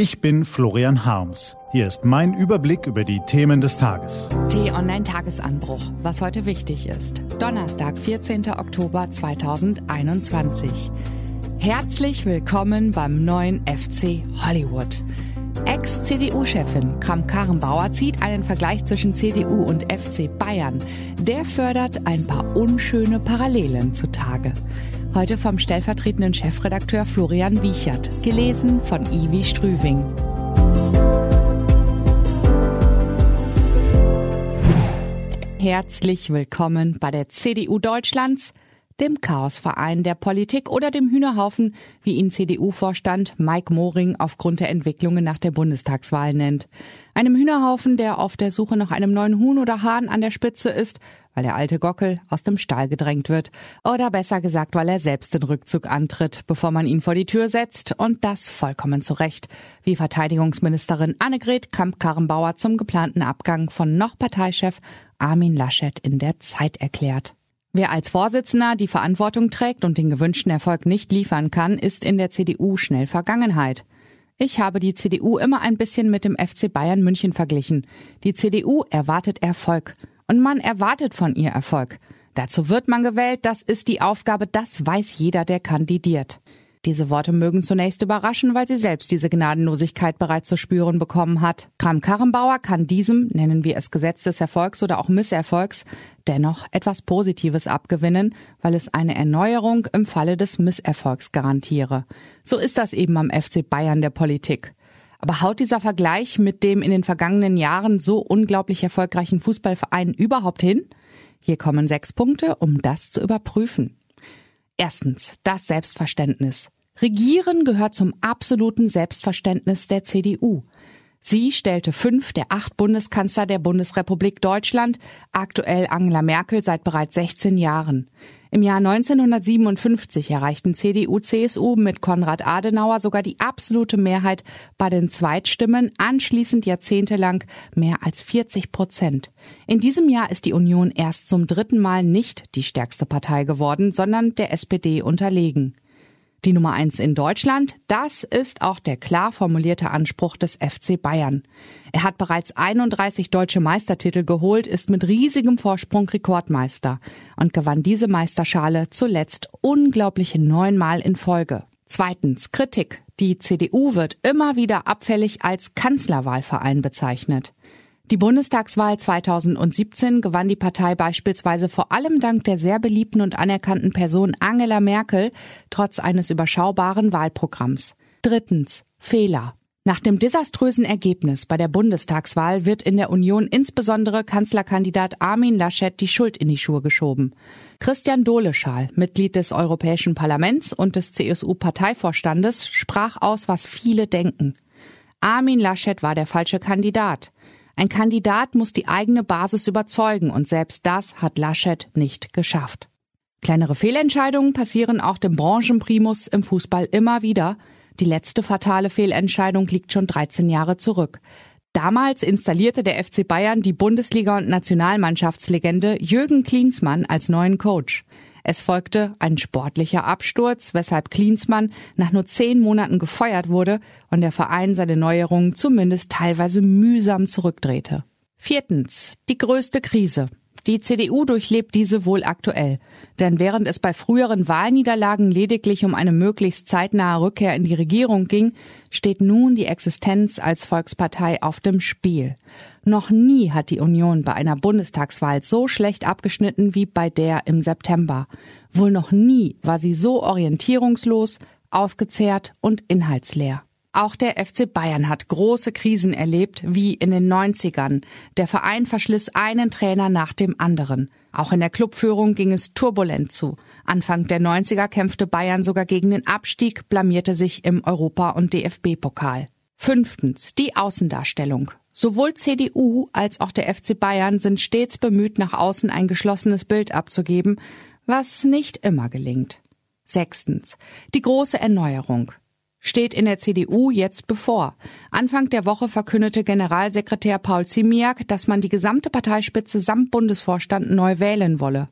Ich bin Florian Harms. Hier ist mein Überblick über die Themen des Tages. T-Online-Tagesanbruch, was heute wichtig ist. Donnerstag, 14. Oktober 2021. Herzlich willkommen beim neuen FC Hollywood. Ex-CDU-Chefin Kram-Karrenbauer zieht einen Vergleich zwischen CDU und FC Bayern. Der fördert ein paar unschöne Parallelen zutage. Heute vom stellvertretenden Chefredakteur Florian Wiechert, gelesen von Ivi Strüving. Herzlich willkommen bei der CDU Deutschlands, dem Chaosverein der Politik oder dem Hühnerhaufen, wie ihn CDU-Vorstand Mike Moring aufgrund der Entwicklungen nach der Bundestagswahl nennt. Einem Hühnerhaufen, der auf der Suche nach einem neuen Huhn oder Hahn an der Spitze ist, weil der alte Gockel aus dem Stall gedrängt wird. Oder besser gesagt, weil er selbst den Rückzug antritt, bevor man ihn vor die Tür setzt. Und das vollkommen zu Recht, wie Verteidigungsministerin Annegret Kramp-Karrenbauer zum geplanten Abgang von noch Parteichef Armin Laschet in der Zeit erklärt. Wer als Vorsitzender die Verantwortung trägt und den gewünschten Erfolg nicht liefern kann, ist in der CDU schnell Vergangenheit. Ich habe die CDU immer ein bisschen mit dem FC Bayern München verglichen. Die CDU erwartet Erfolg und man erwartet von ihr Erfolg. Dazu wird man gewählt, das ist die Aufgabe, das weiß jeder, der kandidiert. Diese Worte mögen zunächst überraschen, weil sie selbst diese Gnadenlosigkeit bereits zu spüren bekommen hat. Kram-Karrenbauer kann diesem, nennen wir es Gesetz des Erfolgs oder auch Misserfolgs, dennoch etwas Positives abgewinnen, weil es eine Erneuerung im Falle des Misserfolgs garantiere. So ist das eben am FC Bayern der Politik. Aber haut dieser Vergleich mit dem in den vergangenen Jahren so unglaublich erfolgreichen Fußballverein überhaupt hin? Hier kommen sechs Punkte, um das zu überprüfen. Erstens, das Selbstverständnis. Regieren gehört zum absoluten Selbstverständnis der CDU. Sie stellte fünf der acht Bundeskanzler der Bundesrepublik Deutschland, aktuell Angela Merkel seit bereits 16 Jahren. Im Jahr 1957 erreichten CDU, CSU mit Konrad Adenauer sogar die absolute Mehrheit bei den Zweitstimmen, anschließend jahrzehntelang mehr als 40 Prozent. In diesem Jahr ist die Union erst zum dritten Mal nicht die stärkste Partei geworden, sondern der SPD unterlegen. Die Nummer eins in Deutschland, das ist auch der klar formulierte Anspruch des FC Bayern. Er hat bereits 31 deutsche Meistertitel geholt, ist mit riesigem Vorsprung Rekordmeister und gewann diese Meisterschale zuletzt unglaubliche neunmal in Folge. Zweitens Kritik. Die CDU wird immer wieder abfällig als Kanzlerwahlverein bezeichnet. Die Bundestagswahl 2017 gewann die Partei beispielsweise vor allem dank der sehr beliebten und anerkannten Person Angela Merkel trotz eines überschaubaren Wahlprogramms. Drittens Fehler. Nach dem desaströsen Ergebnis bei der Bundestagswahl wird in der Union insbesondere Kanzlerkandidat Armin Laschet die Schuld in die Schuhe geschoben. Christian Doleschal, Mitglied des Europäischen Parlaments und des CSU-Parteivorstandes, sprach aus, was viele denken. Armin Laschet war der falsche Kandidat. Ein Kandidat muss die eigene Basis überzeugen und selbst das hat Laschet nicht geschafft. Kleinere Fehlentscheidungen passieren auch dem Branchenprimus im Fußball immer wieder. Die letzte fatale Fehlentscheidung liegt schon 13 Jahre zurück. Damals installierte der FC Bayern die Bundesliga- und Nationalmannschaftslegende Jürgen Klinsmann als neuen Coach. Es folgte ein sportlicher Absturz, weshalb Klinsmann nach nur zehn Monaten gefeuert wurde und der Verein seine Neuerungen zumindest teilweise mühsam zurückdrehte. Viertens. Die größte Krise. Die CDU durchlebt diese wohl aktuell. Denn während es bei früheren Wahlniederlagen lediglich um eine möglichst zeitnahe Rückkehr in die Regierung ging, steht nun die Existenz als Volkspartei auf dem Spiel. Noch nie hat die Union bei einer Bundestagswahl so schlecht abgeschnitten wie bei der im September. Wohl noch nie war sie so orientierungslos, ausgezehrt und inhaltsleer. Auch der FC Bayern hat große Krisen erlebt, wie in den 90ern. Der Verein verschliss einen Trainer nach dem anderen. Auch in der Clubführung ging es turbulent zu. Anfang der 90er kämpfte Bayern sogar gegen den Abstieg, blamierte sich im Europa- und DFB-Pokal. Fünftens, die Außendarstellung. Sowohl CDU als auch der FC Bayern sind stets bemüht, nach außen ein geschlossenes Bild abzugeben, was nicht immer gelingt. Sechstens, die große Erneuerung steht in der CDU jetzt bevor. Anfang der Woche verkündete Generalsekretär Paul Ziemiak, dass man die gesamte Parteispitze samt Bundesvorstand neu wählen wolle.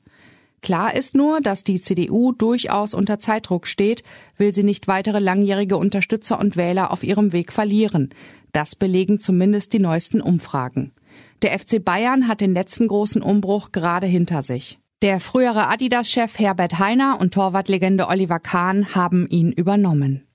Klar ist nur, dass die CDU durchaus unter Zeitdruck steht, will sie nicht weitere langjährige Unterstützer und Wähler auf ihrem Weg verlieren. Das belegen zumindest die neuesten Umfragen. Der FC Bayern hat den letzten großen Umbruch gerade hinter sich. Der frühere Adidas-Chef Herbert Heiner und Torwartlegende Oliver Kahn haben ihn übernommen.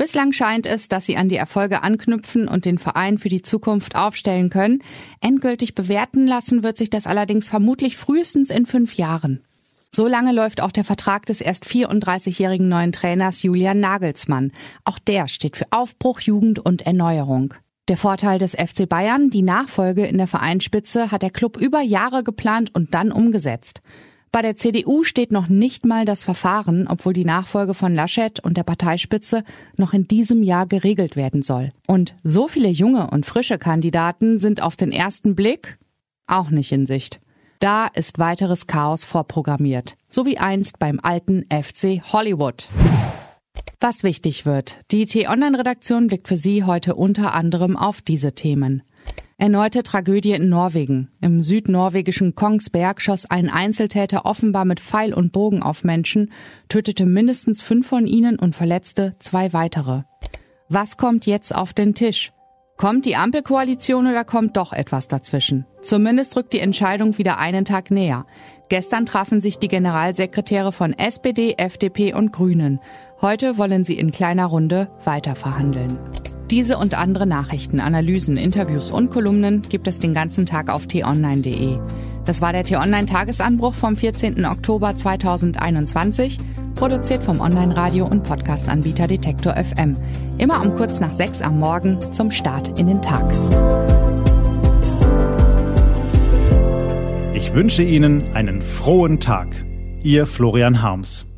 Bislang scheint es, dass sie an die Erfolge anknüpfen und den Verein für die Zukunft aufstellen können. Endgültig bewerten lassen wird sich das allerdings vermutlich frühestens in fünf Jahren. So lange läuft auch der Vertrag des erst 34-jährigen neuen Trainers Julian Nagelsmann. Auch der steht für Aufbruch, Jugend und Erneuerung. Der Vorteil des FC Bayern, die Nachfolge in der Vereinsspitze, hat der Club über Jahre geplant und dann umgesetzt. Bei der CDU steht noch nicht mal das Verfahren, obwohl die Nachfolge von Laschet und der Parteispitze noch in diesem Jahr geregelt werden soll. Und so viele junge und frische Kandidaten sind auf den ersten Blick auch nicht in Sicht. Da ist weiteres Chaos vorprogrammiert, so wie einst beim alten FC Hollywood. Was wichtig wird. Die T-Online-Redaktion blickt für Sie heute unter anderem auf diese Themen. Erneute Tragödie in Norwegen. Im südnorwegischen Kongsberg schoss ein Einzeltäter offenbar mit Pfeil und Bogen auf Menschen, tötete mindestens fünf von ihnen und verletzte zwei weitere. Was kommt jetzt auf den Tisch? Kommt die Ampelkoalition oder kommt doch etwas dazwischen? Zumindest rückt die Entscheidung wieder einen Tag näher. Gestern trafen sich die Generalsekretäre von SPD, FDP und Grünen. Heute wollen sie in kleiner Runde weiter verhandeln. Diese und andere Nachrichten, Analysen, Interviews und Kolumnen gibt es den ganzen Tag auf t-online.de. Das war der T-Online-Tagesanbruch vom 14. Oktober 2021, produziert vom Online-Radio- und Podcast-Anbieter Detektor FM. Immer um kurz nach sechs am Morgen zum Start in den Tag. Ich wünsche Ihnen einen frohen Tag. Ihr Florian Harms.